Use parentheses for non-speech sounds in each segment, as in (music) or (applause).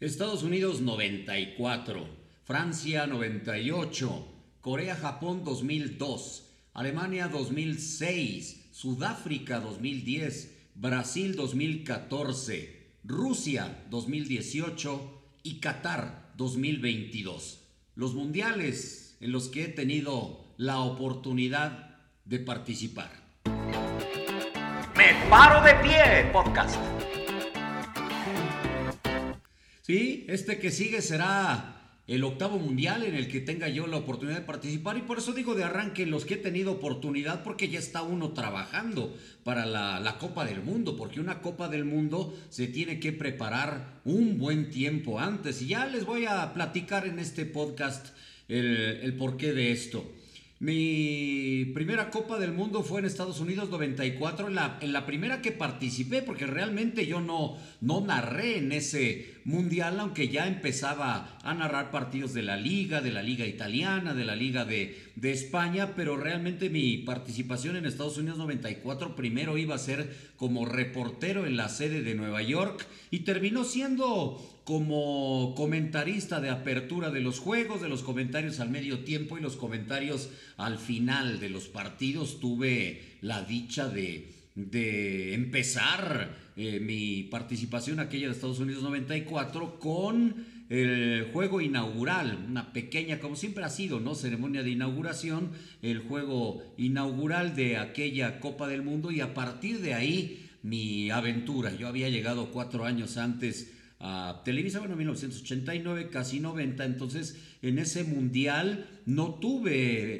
Estados Unidos 94, Francia 98, Corea-Japón 2002, Alemania 2006, Sudáfrica 2010, Brasil 2014, Rusia 2018 y Qatar 2022. Los mundiales en los que he tenido la oportunidad de participar. Me paro de pie, podcast. Sí, este que sigue será el octavo mundial en el que tenga yo la oportunidad de participar. Y por eso digo de arranque los que he tenido oportunidad porque ya está uno trabajando para la, Copa del Mundo, porque una Copa del Mundo se tiene que preparar un buen tiempo antes. Y ya les voy a platicar en este podcast el, el porqué de esto. Mi primera Copa del Mundo fue en Estados Unidos 94, en la, en la primera que participé, porque realmente yo no, no narré en ese mundial, aunque ya empezaba a narrar partidos de la liga, de la liga italiana, de la liga de, de España, pero realmente mi participación en Estados Unidos 94 primero iba a ser como reportero en la sede de Nueva York y terminó siendo como comentarista de apertura de los juegos, de los comentarios al medio tiempo y los comentarios al final de los partidos. Tuve la dicha de, de empezar eh, mi participación aquella de Estados Unidos 94 con el juego inaugural, una pequeña, como siempre ha sido, ¿no? Ceremonia de inauguración, el juego inaugural de aquella Copa del Mundo y a partir de ahí mi aventura. Yo había llegado cuatro años antes a Televisa, bueno, en 1989, casi 90, entonces en ese mundial no tuve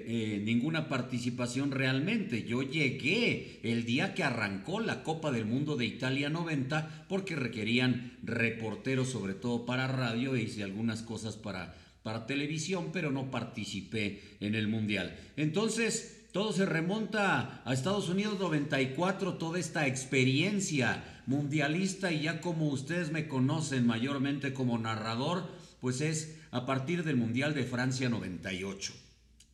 eh, ninguna participación realmente. Yo llegué el día que arrancó la Copa del Mundo de Italia 90 porque requerían reporteros, sobre todo para radio, e algunas cosas para, para televisión, pero no participé en el mundial. Entonces, todo se remonta a Estados Unidos 94, toda esta experiencia mundialista y ya como ustedes me conocen mayormente como narrador, pues es a partir del Mundial de Francia 98.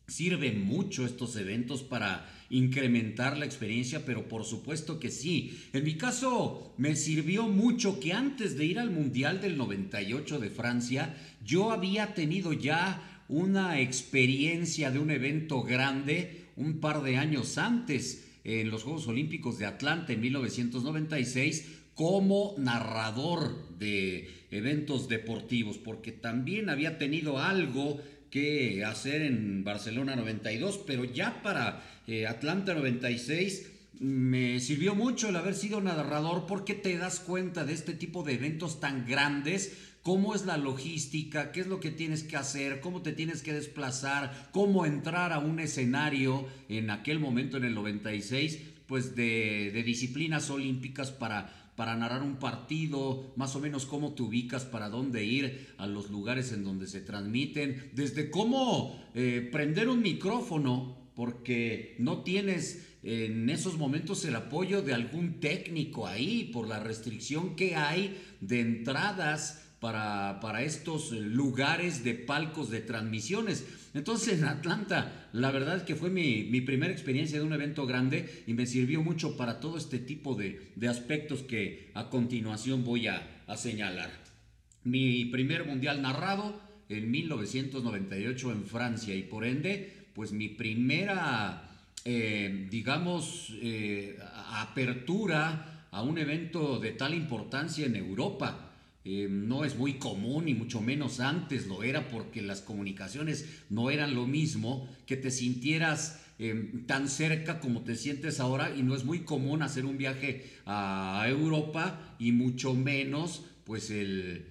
Sirven mucho estos eventos para incrementar la experiencia, pero por supuesto que sí. En mi caso, me sirvió mucho que antes de ir al Mundial del 98 de Francia, yo había tenido ya una experiencia de un evento grande un par de años antes en los Juegos Olímpicos de Atlanta en 1996 como narrador de eventos deportivos, porque también había tenido algo que hacer en Barcelona 92, pero ya para eh, Atlanta 96 me sirvió mucho el haber sido narrador porque te das cuenta de este tipo de eventos tan grandes cómo es la logística, qué es lo que tienes que hacer, cómo te tienes que desplazar, cómo entrar a un escenario en aquel momento en el 96, pues de, disciplinas olímpicas para para narrar un partido, más o menos cómo te ubicas, para dónde ir, a los lugares en donde se transmiten, desde cómo eh, prender un micrófono, porque no tienes en esos momentos el apoyo de algún técnico ahí, por la restricción que hay de entradas para, estos lugares de palcos de transmisiones. Entonces en Atlanta, la verdad es que fue mi, primera experiencia de un evento grande y me sirvió mucho para todo este tipo de, aspectos que a continuación voy a, señalar. Mi primer mundial narrado en 1998 en Francia y por ende, pues mi primera, eh, digamos, eh, apertura a un evento de tal importancia en Europa. Eh, no es muy común y mucho menos antes lo era porque las comunicaciones no eran lo mismo, que te sintieras eh, tan cerca como te sientes ahora y no es muy común hacer un viaje a Europa y mucho menos pues el,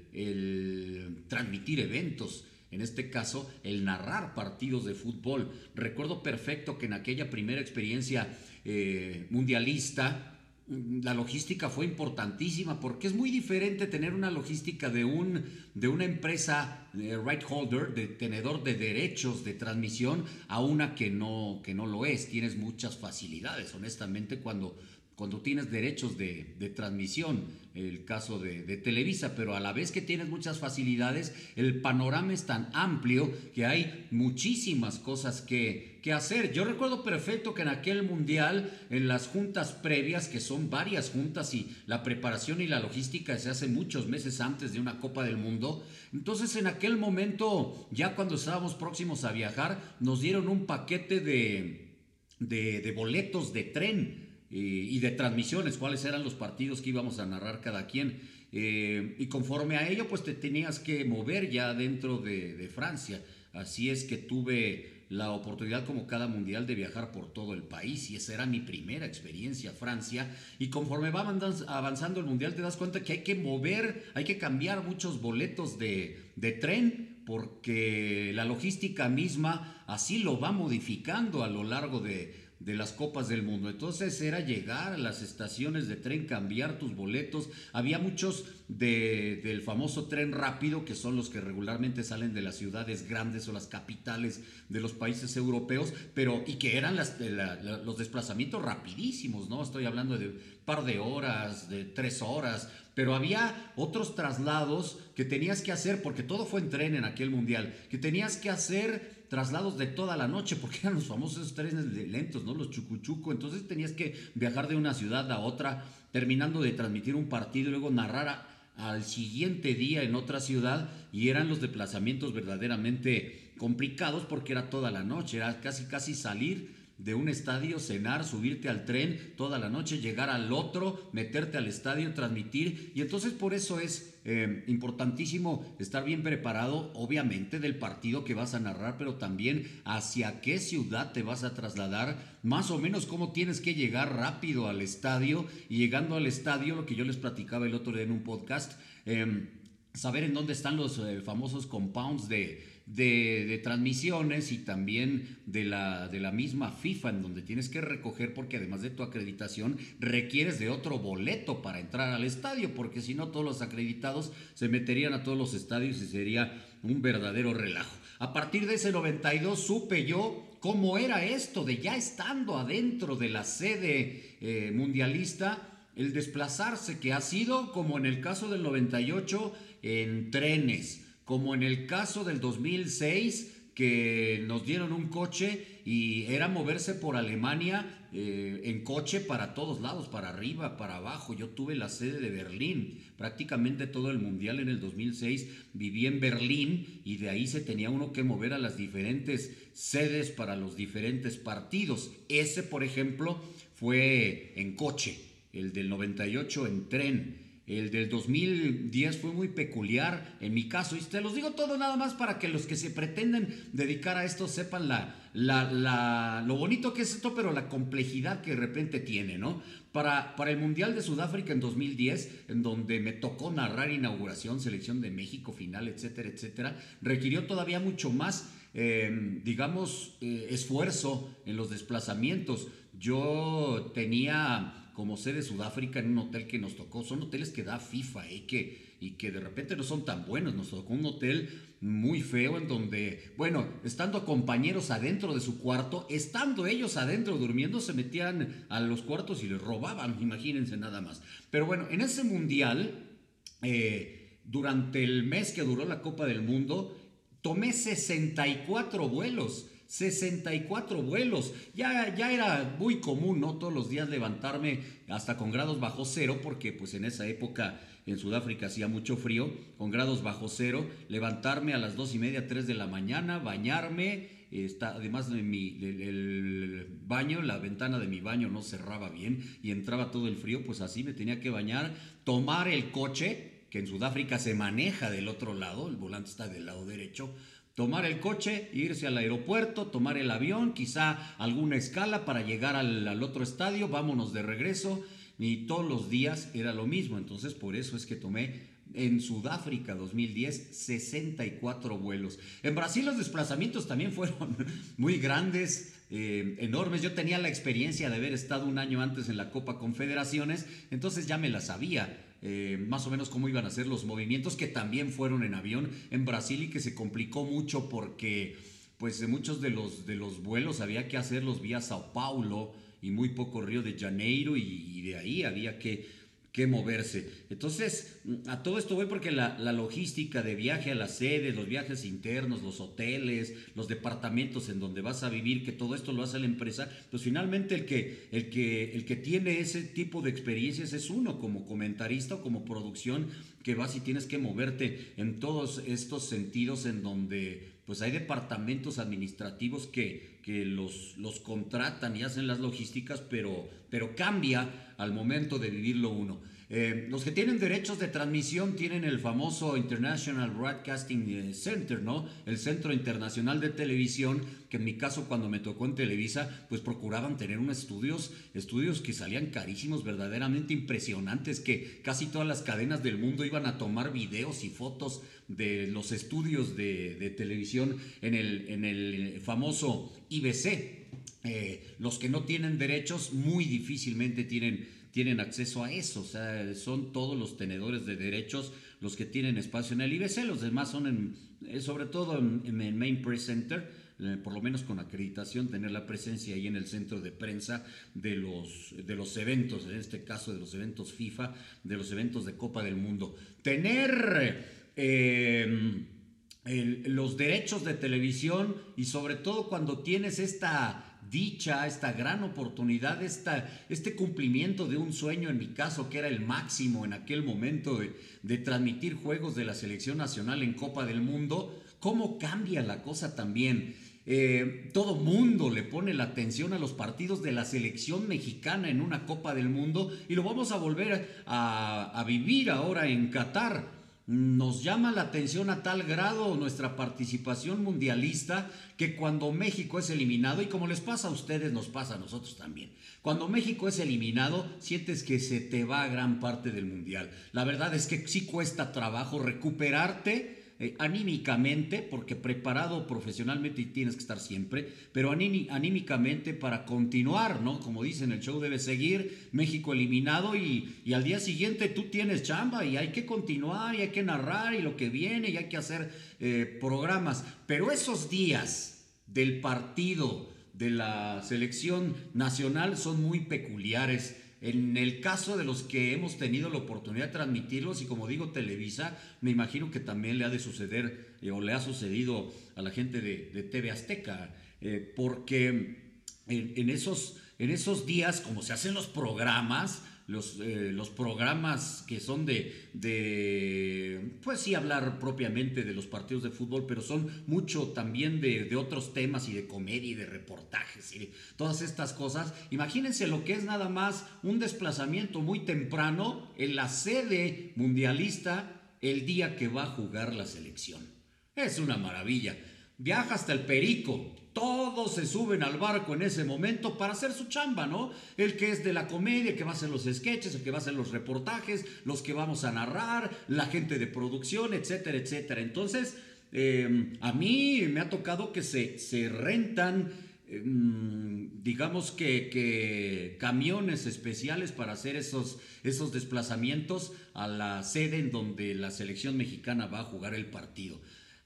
transmitir eventos. En este caso, el narrar partidos de fútbol. Recuerdo perfecto que en aquella primera experiencia eh, mundialista, la logística fue importantísima porque es muy diferente tener una logística de, un, de una empresa de right holder, de tenedor de derechos de transmisión, a una que no, que no lo es. Tienes muchas facilidades, honestamente, cuando cuando tienes derechos de, transmisión, el caso de, Televisa, pero a la vez que tienes muchas facilidades, el panorama es tan amplio que hay muchísimas cosas que, hacer. Yo recuerdo perfecto que en aquel mundial, en las juntas previas, que son varias juntas y la preparación y la logística se hace muchos meses antes de una Copa del Mundo, entonces en aquel momento, ya cuando estábamos próximos a viajar, nos dieron un paquete de, de boletos de tren y de transmisiones, cuáles eran los partidos que íbamos a narrar cada quien. Eh, y conforme a ello, pues te tenías que mover ya dentro de, Francia. Así es que tuve la oportunidad como cada mundial de viajar por todo el país y esa era mi primera experiencia Francia y conforme va avanzando el mundial te das cuenta que hay que mover, hay que cambiar muchos boletos de, de tren porque la logística misma así lo va modificando a lo largo de, de las copas del mundo. Entonces era llegar a las estaciones de tren, cambiar tus boletos. Había muchos de, del famoso tren rápido, que son los que regularmente salen de las ciudades grandes o las capitales de los países europeos, pero y que eran las, los desplazamientos rapidísimos, ¿no? Estoy hablando de un par de horas, de tres horas, pero había otros traslados que tenías que hacer, porque todo fue en tren en aquel mundial, que tenías que hacer traslados de toda la noche, porque eran los famosos trenes lentos, ¿no? Los chucuchuco. Entonces tenías que viajar de una ciudad a otra, terminando de transmitir un partido y luego narrar al siguiente día en otra ciudad. Y eran los desplazamientos verdaderamente complicados porque era toda la noche, era casi casi salir de un estadio, cenar, subirte al tren toda la noche, llegar al otro, meterte al estadio, transmitir. Y entonces por eso es eh, importantísimo estar bien preparado, obviamente, del partido que vas a narrar, pero también hacia qué ciudad te vas a trasladar, más o menos cómo tienes que llegar rápido al estadio. Y llegando al estadio, lo que yo les platicaba el otro día en un podcast, eh, saber en dónde están los eh, famosos compounds de de, transmisiones y también de la, de la misma FIFA en donde tienes que recoger porque además de tu acreditación requieres de otro boleto para entrar al estadio porque si no todos los acreditados se meterían a todos los estadios y sería un verdadero relajo. A partir de ese 92 supe yo cómo era esto de ya estando adentro de la sede eh, mundialista el desplazarse que ha sido como en el caso del 98 en trenes como en el caso del 2006 que nos dieron un coche y era moverse por Alemania eh, en coche para todos lados, para arriba, para abajo. Yo tuve la sede de Berlín, prácticamente todo el mundial en el 2006 viví en Berlín y de ahí se tenía uno que mover a las diferentes sedes para los diferentes partidos. Ese, por ejemplo, fue en coche, el del 98 en tren. El del 2010 fue muy peculiar en mi caso. Y te los digo todo nada más para que los que se pretenden dedicar a esto sepan la, lo bonito que es esto, pero la complejidad que de repente tiene, ¿no? Para, para el Mundial de Sudáfrica en 2010, en donde me tocó narrar inauguración, selección de México, final, etcétera, etcétera, requirió todavía mucho más, em, digamos, eh, esfuerzo en los desplazamientos. Yo tenía como sede Sudáfrica en un hotel que nos tocó. Son hoteles que da FIFA y que, y que de repente no son tan buenos. Nos tocó un hotel muy feo en donde, bueno, estando compañeros adentro de su cuarto, estando ellos adentro durmiendo, se metían a los cuartos y les robaban, imagínense nada más. Pero bueno, en ese mundial, eh, durante el mes que duró la Copa del Mundo, tomé 64 vuelos. 64 vuelos. Ya, ya era muy común, ¿no? Todos los días levantarme hasta con grados bajo cero, porque pues en esa época en Sudáfrica hacía mucho frío, con grados bajo cero, levantarme a las dos y media, tres de la mañana, bañarme, está, además de mi, el baño, la ventana de mi baño no cerraba bien y entraba todo el frío, pues así me tenía que bañar, tomar el coche, que en Sudáfrica se maneja del otro lado, el volante está del lado derecho, tomar el coche, irse al aeropuerto, tomar el avión, quizá alguna escala para llegar al, otro estadio, vámonos de regreso. Ni todos los días era lo mismo, entonces por eso es que tomé en Sudáfrica 2010 64 vuelos. En Brasil los desplazamientos también fueron (laughs) muy grandes, eh, enormes. Yo tenía la experiencia de haber estado un año antes en la Copa Confederaciones, entonces ya me la sabía. Eh, más o menos cómo iban a ser los movimientos que también fueron en avión en Brasil y que se complicó mucho porque pues muchos de los, de los vuelos había que hacerlos vía Sao Paulo y muy poco Río de Janeiro y de ahí había que que moverse. Entonces, a todo esto voy porque la, logística de viaje a la sede, los viajes internos, los hoteles, los departamentos en donde vas a vivir, que todo esto lo hace la empresa, pues finalmente el que, el que, el que tiene ese tipo de experiencias es uno como comentarista o como producción que vas y tienes que moverte en todos estos sentidos en donde pues hay departamentos administrativos que, que los, los contratan y hacen las logísticas, pero, pero cambia al momento de vivirlo uno. Eh, los que tienen derechos de transmisión tienen el famoso International Broadcasting eh, Center, ¿no? El Centro Internacional de Televisión, que en mi caso cuando me tocó en Televisa, pues procuraban tener unos estudios, estudios que salían carísimos, verdaderamente impresionantes, que casi todas las cadenas del mundo iban a tomar videos y fotos de los estudios de, televisión en el, el famoso IBC. Eh, los que no tienen derechos muy difícilmente tienen tienen acceso a eso. O sea, son todos los tenedores de derechos los que tienen espacio en el IBC. Los demás son, en, eh, sobre todo en, el Main Press Center, eh, por lo menos con acreditación, tener la presencia ahí en el centro de prensa de los, de los eventos, en este caso de los eventos FIFA, de los eventos de Copa del Mundo. Tener eh, los derechos de televisión y sobre todo cuando tienes esta dicha, esta gran oportunidad, esta, este cumplimiento de un sueño, en mi caso, que era el máximo en aquel momento de, transmitir juegos de la selección nacional en Copa del Mundo, ¿cómo cambia la cosa también? Eh, todo mundo le pone la atención a los partidos de la selección mexicana en una Copa del Mundo y lo vamos a volver a, a vivir ahora en Qatar nos llama la atención a tal grado nuestra participación mundialista que cuando México es eliminado, y como les pasa a ustedes, nos pasa a nosotros también, cuando México es eliminado, sientes que se te va gran parte del mundial. La verdad es que sí cuesta trabajo recuperarte eh, anímicamente, porque preparado profesionalmente tienes que estar siempre, pero anímicamente para continuar, ¿no? Como dicen, el show debe seguir, México eliminado y, al día siguiente tú tienes chamba y hay que continuar y hay que narrar y lo que viene y hay que hacer eh, programas. Pero esos días del partido de la selección nacional son muy peculiares en el caso de los que hemos tenido la oportunidad de transmitirlos, y como digo Televisa, me imagino que también le ha de suceder eh, o le ha sucedido a la gente de, TV Azteca, eh, porque en, esos, en esos días, como se hacen los programas, los, eh, los programas que son de, de, pues sí, hablar propiamente de los partidos de fútbol, pero son mucho también de, de, otros temas y de comedia y de reportajes y de todas estas cosas. Imagínense lo que es nada más un desplazamiento muy temprano en la sede mundialista el día que va a jugar la selección. Es una maravilla. Viaja hasta el Perico, todos se suben al barco en ese momento para hacer su chamba, ¿no? El que es de la comedia, que va a hacer los sketches, el que va a hacer los reportajes, los que vamos a narrar, la gente de producción, etcétera, etcétera. Entonces, em, a mí me ha tocado que se, se rentan, em, digamos que, que, camiones especiales para hacer esos, esos desplazamientos a la sede en donde la selección mexicana va a jugar el partido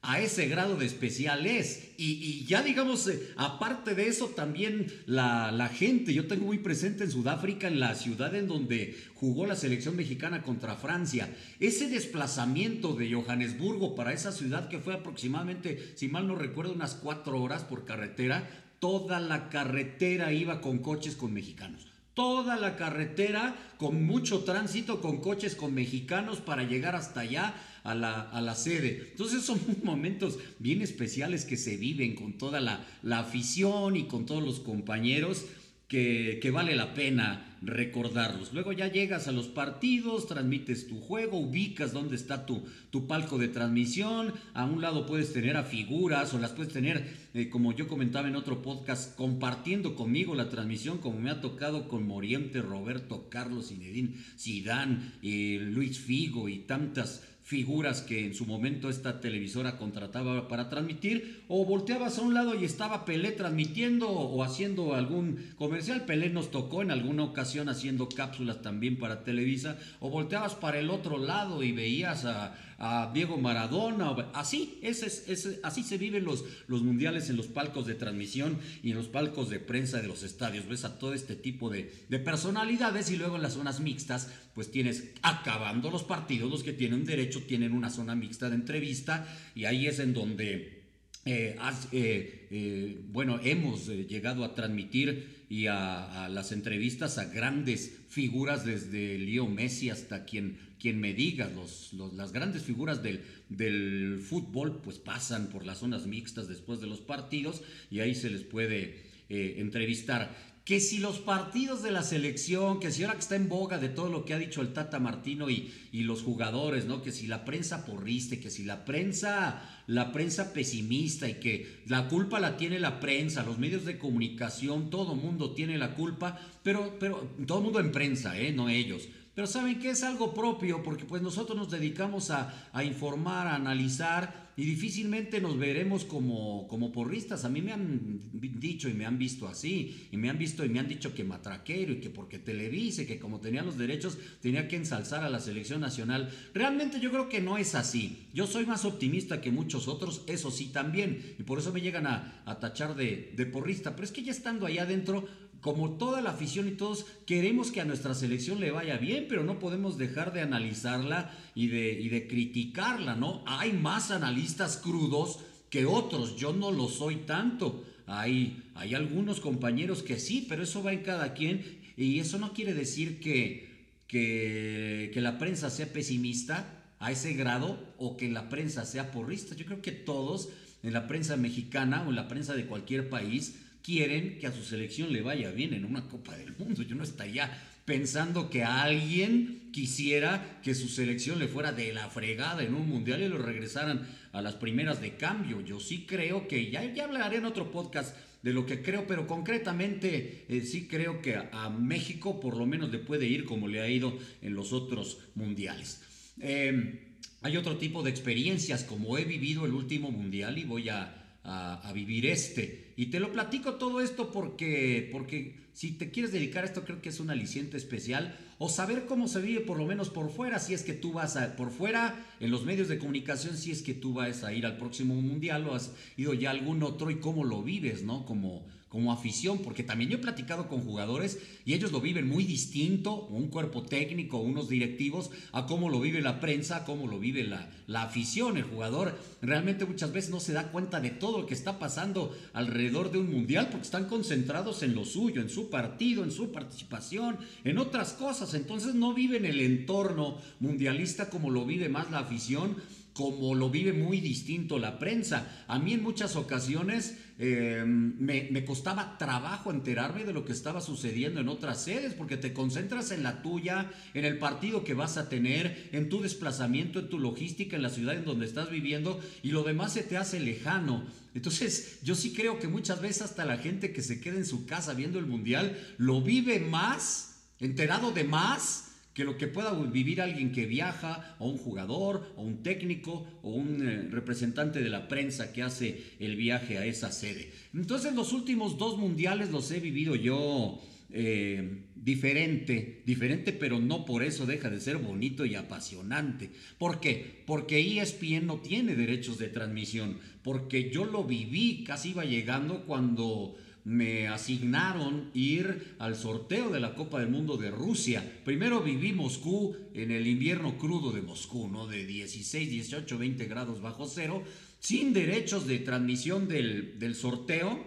a ese grado de especial es. Y, ya digamos, eh, aparte de eso, también la, gente, yo tengo muy presente en Sudáfrica, en la ciudad en donde jugó la selección mexicana contra Francia, ese desplazamiento de Johannesburgo para esa ciudad que fue aproximadamente, si mal no recuerdo, unas cuatro horas por carretera, toda la carretera iba con coches con mexicanos toda la carretera con mucho tránsito, con coches con mexicanos para llegar hasta allá a la, sede. Entonces son (laughs) momentos bien especiales que se viven con toda la, la afición y con todos los compañeros que, vale la pena recordarlos. Luego ya llegas a los partidos, transmites tu juego, ubicas dónde está tu, tu palco de transmisión. A un lado puedes tener a figuras o las puedes tener, eh, como yo comentaba en otro podcast, compartiendo conmigo la transmisión, como me ha tocado con Moriente, Roberto, Carlos, Zinedine, Zidane, eh, Luis Figo y tantas figuras que en su momento esta televisora contrataba para transmitir, o volteabas a un lado y estaba Pelé transmitiendo o haciendo algún comercial. Pelé nos tocó en alguna ocasión haciendo cápsulas también para Televisa, o volteabas para el otro lado y veías a, Diego Maradona. Así, ese, ese, así se viven los, los mundiales en los palcos de transmisión y en los palcos de prensa de los estadios. Ves a todo este tipo de personalidades y luego en las zonas mixtas, pues tienes acabando los partidos, los que tienen derecho tienen una zona mixta de entrevista y ahí es en donde... Eh, eh, eh, bueno, hemos llegado a transmitir y a, las entrevistas a grandes figuras desde Leo Messi hasta quien me diga, los, las grandes figuras del, del, fútbol pues pasan por las zonas mixtas después de los partidos y ahí se les puede entrevistar. Que si los partidos de la selección, que si ahora que está en boga de todo lo que ha dicho el Tata Martino y, y los jugadores, ¿no? Que si la prensa porriste, que si la prensa, la prensa pesimista y que la culpa la tiene la prensa, los medios de comunicación, todo mundo tiene la culpa, pero, pero todo mundo en prensa, ¿eh? No ellos pero saben que es algo propio porque pues nosotros nos dedicamos a, informar, a analizar y difícilmente nos veremos como, como porristas. A mí me han dicho y me han visto así, y me han visto y me han dicho que matraquero y que porque televise, que como tenía los derechos tenía que ensalzar a la selección nacional. Realmente yo creo que no es así. Yo soy más optimista que muchos otros, eso sí también, y por eso me llegan a, a tachar de, de porrista. Pero es que ya estando allá adentro como toda la afición y todos queremos que a nuestra selección le vaya bien, pero no podemos dejar de analizarla y de, criticarla, ¿no? Hay más analistas crudos que otros, yo no lo soy tanto. Hay, algunos compañeros que sí, pero eso va en cada quien y eso no quiere decir que, que, que la prensa sea pesimista a ese grado o que la prensa sea porrista. Yo creo que todos en la prensa mexicana o en la prensa de cualquier país quieren que a su selección le vaya bien en una Copa del Mundo. Yo no estaría pensando que alguien quisiera que su selección le fuera de la fregada en un mundial y lo regresaran a las primeras de cambio. Yo sí creo que, ya, ya hablaré en otro podcast de lo que creo, pero concretamente eh, sí creo que a, México por lo menos le puede ir como le ha ido en los otros mundiales. Em, hay otro tipo de experiencias, como he vivido el último mundial y voy a a, vivir este. Y te lo platico todo esto porque, porque si te quieres dedicar a esto creo que es un aliciente especial o saber cómo se vive por lo menos por fuera, si es que tú vas a, por fuera en los medios de comunicación, si es que tú vas a ir al próximo mundial o has ido ya a algún otro y cómo lo vives, ¿no? Como, como afición, porque también yo he platicado con jugadores y ellos lo viven muy distinto, un cuerpo técnico, unos directivos, a cómo lo vive la prensa, a cómo lo vive la, la afición. El jugador realmente muchas veces no se da cuenta de todo lo que está pasando alrededor de un mundial porque están concentrados en lo suyo, en su partido, en su participación, en otras cosas. Entonces no viven el entorno mundialista como lo vive más la afición como lo vive muy distinto la prensa. A mí en muchas ocasiones em, me, costaba trabajo enterarme de lo que estaba sucediendo en otras sedes, porque te concentras en la tuya, en el partido que vas a tener, en tu desplazamiento, en tu logística, en la ciudad en donde estás viviendo, y lo demás se te hace lejano. Entonces, yo sí creo que muchas veces hasta la gente que se queda en su casa viendo el Mundial lo vive más, enterado de más que lo que pueda vivir alguien que viaja, o un jugador, o un técnico, o un eh, representante de la prensa que hace el viaje a esa sede. Entonces los últimos dos mundiales los he vivido yo eh, diferente, diferente, pero no por eso deja de ser bonito y apasionante. ¿Por qué? Porque ESPN no tiene derechos de transmisión, porque yo lo viví, casi iba llegando cuando me asignaron ir al sorteo de la Copa del Mundo de Rusia. Primero viví Moscú en el invierno crudo de Moscú, ¿no? De 16, 18, 20 grados bajo cero, sin derechos de transmisión del, sorteo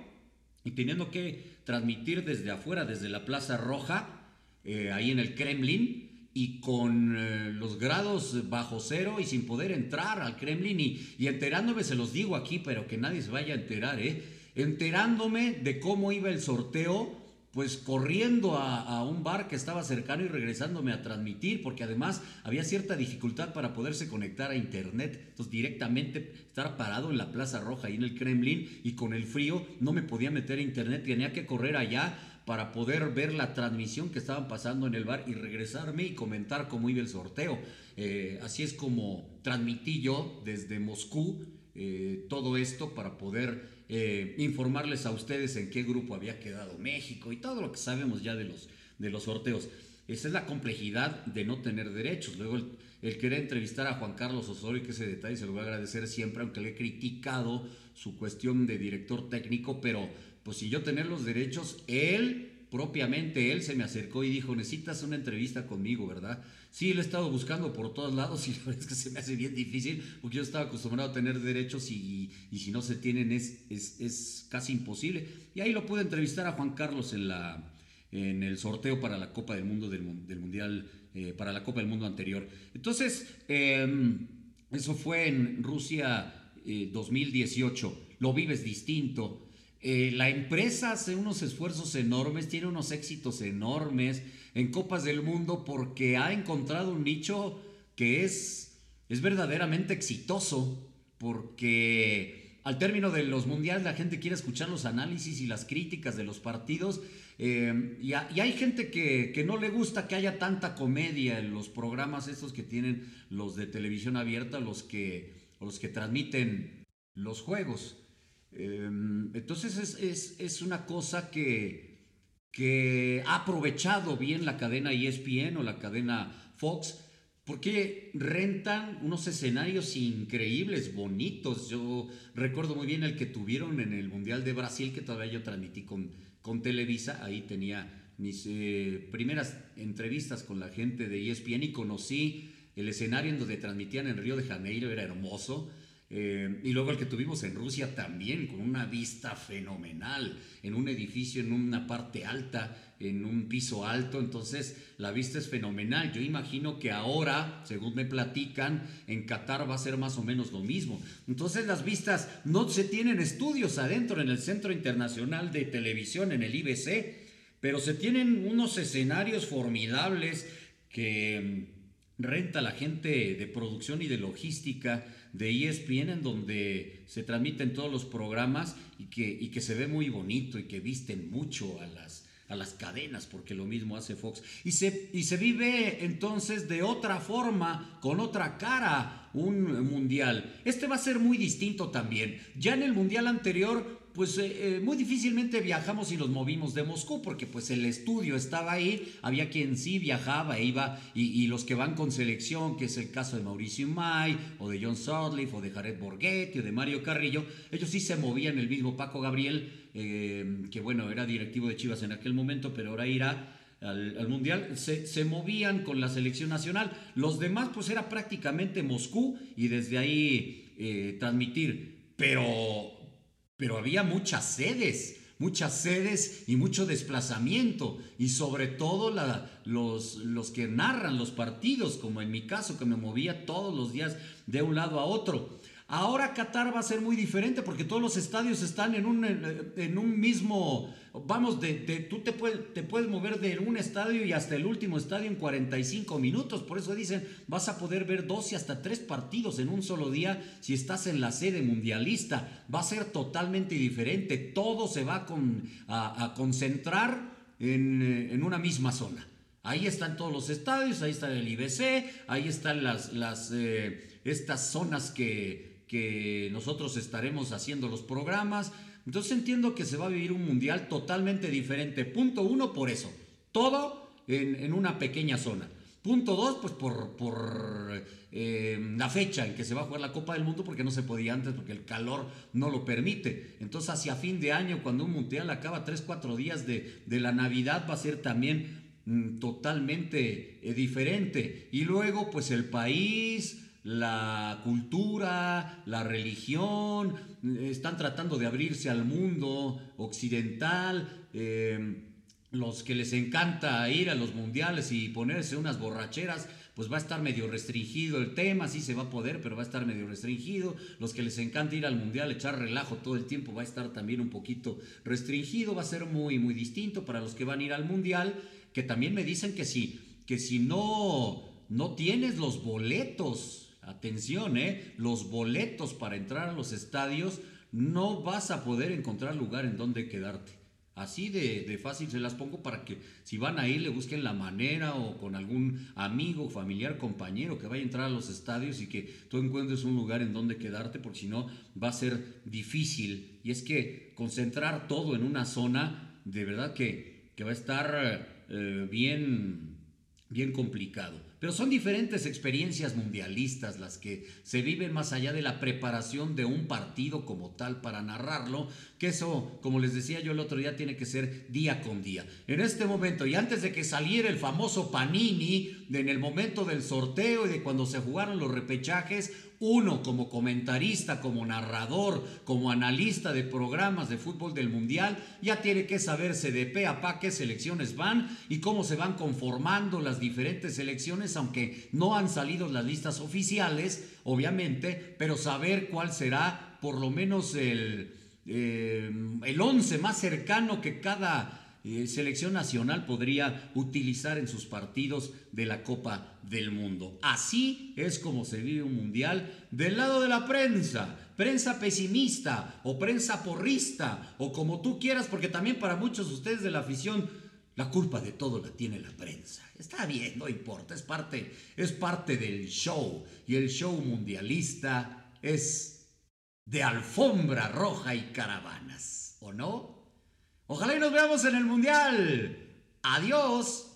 y teniendo que transmitir desde afuera, desde la Plaza Roja, eh, ahí en el Kremlin, y con eh, los grados bajo cero y sin poder entrar al Kremlin y, y enterándome, se los digo aquí, pero que nadie se vaya a enterar, ¿eh? Enterándome de cómo iba el sorteo, pues corriendo a, un bar que estaba cercano y regresándome a transmitir, porque además había cierta dificultad para poderse conectar a internet. Entonces directamente estar parado en la Plaza Roja y en el Kremlin y con el frío no me podía meter a internet, tenía que correr allá para poder ver la transmisión que estaban pasando en el bar y regresarme y comentar cómo iba el sorteo. Eh, así es como transmití yo desde Moscú eh, todo esto para poder eh, informarles a ustedes en qué grupo había quedado México y todo lo que sabemos ya de los, de los sorteos. Esa es la complejidad de no tener derechos. Luego el, querer entrevistar a Juan Carlos Osorio, que ese detalle se lo voy a agradecer siempre, aunque le he criticado su cuestión de director técnico, pero pues si yo tener los derechos, él propiamente él se me acercó y dijo, necesitas una entrevista conmigo, ¿verdad? Sí, lo he estado buscando por todos lados (laughs) y la verdad es que se me hace bien difícil porque yo estaba acostumbrado a tener derechos y, si no se tienen es, es, casi imposible. Y ahí lo pude entrevistar a Juan Carlos en, la, en el sorteo para la Copa del Mundo del, Mundial, eh, para la Copa del Mundo anterior. Entonces, em, eso fue en Rusia 2018. Eh, lo vives distinto eh, la empresa hace unos esfuerzos enormes, tiene unos éxitos enormes en Copas del Mundo porque ha encontrado un nicho que es, es verdaderamente exitoso, porque al término de los mundiales la gente quiere escuchar los análisis y las críticas de los partidos. Eh, y, hay gente que, que, no le gusta que haya tanta comedia en los programas estos que tienen los de televisión abierta, los que, los que transmiten los juegos. Em, entonces es, una cosa que, que ha aprovechado bien la cadena ESPN o la cadena Fox porque rentan unos escenarios increíbles, bonitos. Yo recuerdo muy bien el que tuvieron en el Mundial de Brasil, que todavía yo transmití con, con Televisa. Ahí tenía mis eh, primeras entrevistas con la gente de ESPN y conocí el escenario en donde transmitían en Río de Janeiro, era hermoso. Eh, y luego el que tuvimos en Rusia también, con una vista fenomenal, en un edificio, en una parte alta, en un piso alto, entonces la vista es fenomenal. Yo imagino que ahora, según me platican, en Qatar va a ser más o menos lo mismo. Entonces las vistas no se tienen estudios adentro en el Centro Internacional de Televisión, en el IBC, pero se tienen unos escenarios formidables que mm, renta la gente de producción y de logística de ESPN en donde se transmiten todos los programas y que, y que se ve muy bonito y que visten mucho a las, a las cadenas, porque lo mismo hace Fox. Y se, y se vive entonces de otra forma, con otra cara, un mundial. Este va a ser muy distinto también. Ya en el mundial anterior pues eh, eh, muy difícilmente viajamos y los movimos de Moscú, porque pues el estudio estaba ahí, había quien sí viajaba e iba, y, los que van con selección, que es el caso de Mauricio May, o de John Sutcliffe, o de Jared Borghetti, o de Mario Carrillo, ellos sí se movían, el mismo Paco Gabriel, eh, que bueno, era directivo de Chivas en aquel momento, pero ahora irá al, Mundial, se, movían con la selección nacional. Los demás, pues era prácticamente Moscú y desde ahí transmitir. Pero pero había muchas sedes, muchas sedes y mucho desplazamiento, y sobre todo los, los que narran los partidos, como en mi caso, que me movía todos los días de un lado a otro. Ahora Qatar va a ser muy diferente porque todos los estadios están en un, en un mismo, vamos, de, tú te puedes, te puedes mover de un estadio y hasta el último estadio en 45 minutos. Por eso dicen, vas a poder ver dos y hasta tres partidos en un solo día si estás en la sede mundialista. Va a ser totalmente diferente. Todo se va a, concentrar en, una misma zona. Ahí están todos los estadios, ahí está el IBC, ahí están las, las eh, estas zonas que, que nosotros estaremos haciendo los programas. Entonces entiendo que se va a vivir un mundial totalmente diferente. Punto uno, por eso. Todo en, una pequeña zona. Punto dos, pues por, eh, la fecha en que se va a jugar la Copa del Mundo, porque no se podía antes, porque el calor no lo permite. Entonces, hacia fin de año, cuando un mundial acaba tres, cuatro días de, la Navidad, va a ser también mm, totalmente eh, diferente. Y luego, pues el país, la cultura, la religión, están tratando de abrirse al mundo occidental. Eh, los que les encanta ir a los mundiales y ponerse unas borracheras, pues va a estar medio restringido el tema, sí se va a poder, pero va a estar medio restringido. Los que les encanta ir al mundial, echar relajo todo el tiempo, va a estar también un poquito restringido, va a ser muy, muy distinto para los que van a ir al mundial, que también me dicen que sí, que si no, no tienes los boletos Atención, ¿eh? Los boletos para entrar a los estadios no vas a poder encontrar lugar en donde quedarte. Así de, fácil se las pongo para que si van a ir le busquen la manera o con algún amigo, familiar, compañero que vaya a entrar a los estadios y que tú encuentres un lugar en donde quedarte porque si no va a ser difícil. Y es que concentrar todo en una zona de verdad que, que va a estar eh, bien, bien complicado. Pero son diferentes experiencias mundialistas las que se viven más allá de la preparación de un partido como tal para narrarlo, que eso, como les decía yo el otro día, tiene que ser día con día. En este momento, y antes de que saliera el famoso Panini, en el momento del sorteo y de cuando se jugaron los repechajes, uno como comentarista, como narrador, como analista de programas de fútbol del Mundial, ya tiene que saberse de pe a pa qué selecciones van y cómo se van conformando las diferentes selecciones, aunque no han salido las listas oficiales, obviamente, pero saber cuál será por lo menos el, eh, el once más cercano que cada eh, selección nacional podría utilizar en sus partidos de la Copa del Mundo. Así es como se vive un mundial del lado de la prensa, prensa pesimista o prensa porrista o como tú quieras, porque también para muchos de ustedes de la afición la culpa de todo la tiene la prensa. Está bien, no importa, es parte, es parte del show y el show mundialista es de alfombra roja y caravanas, ¿o no? Ojalá y nos veamos en el Mundial. Adiós.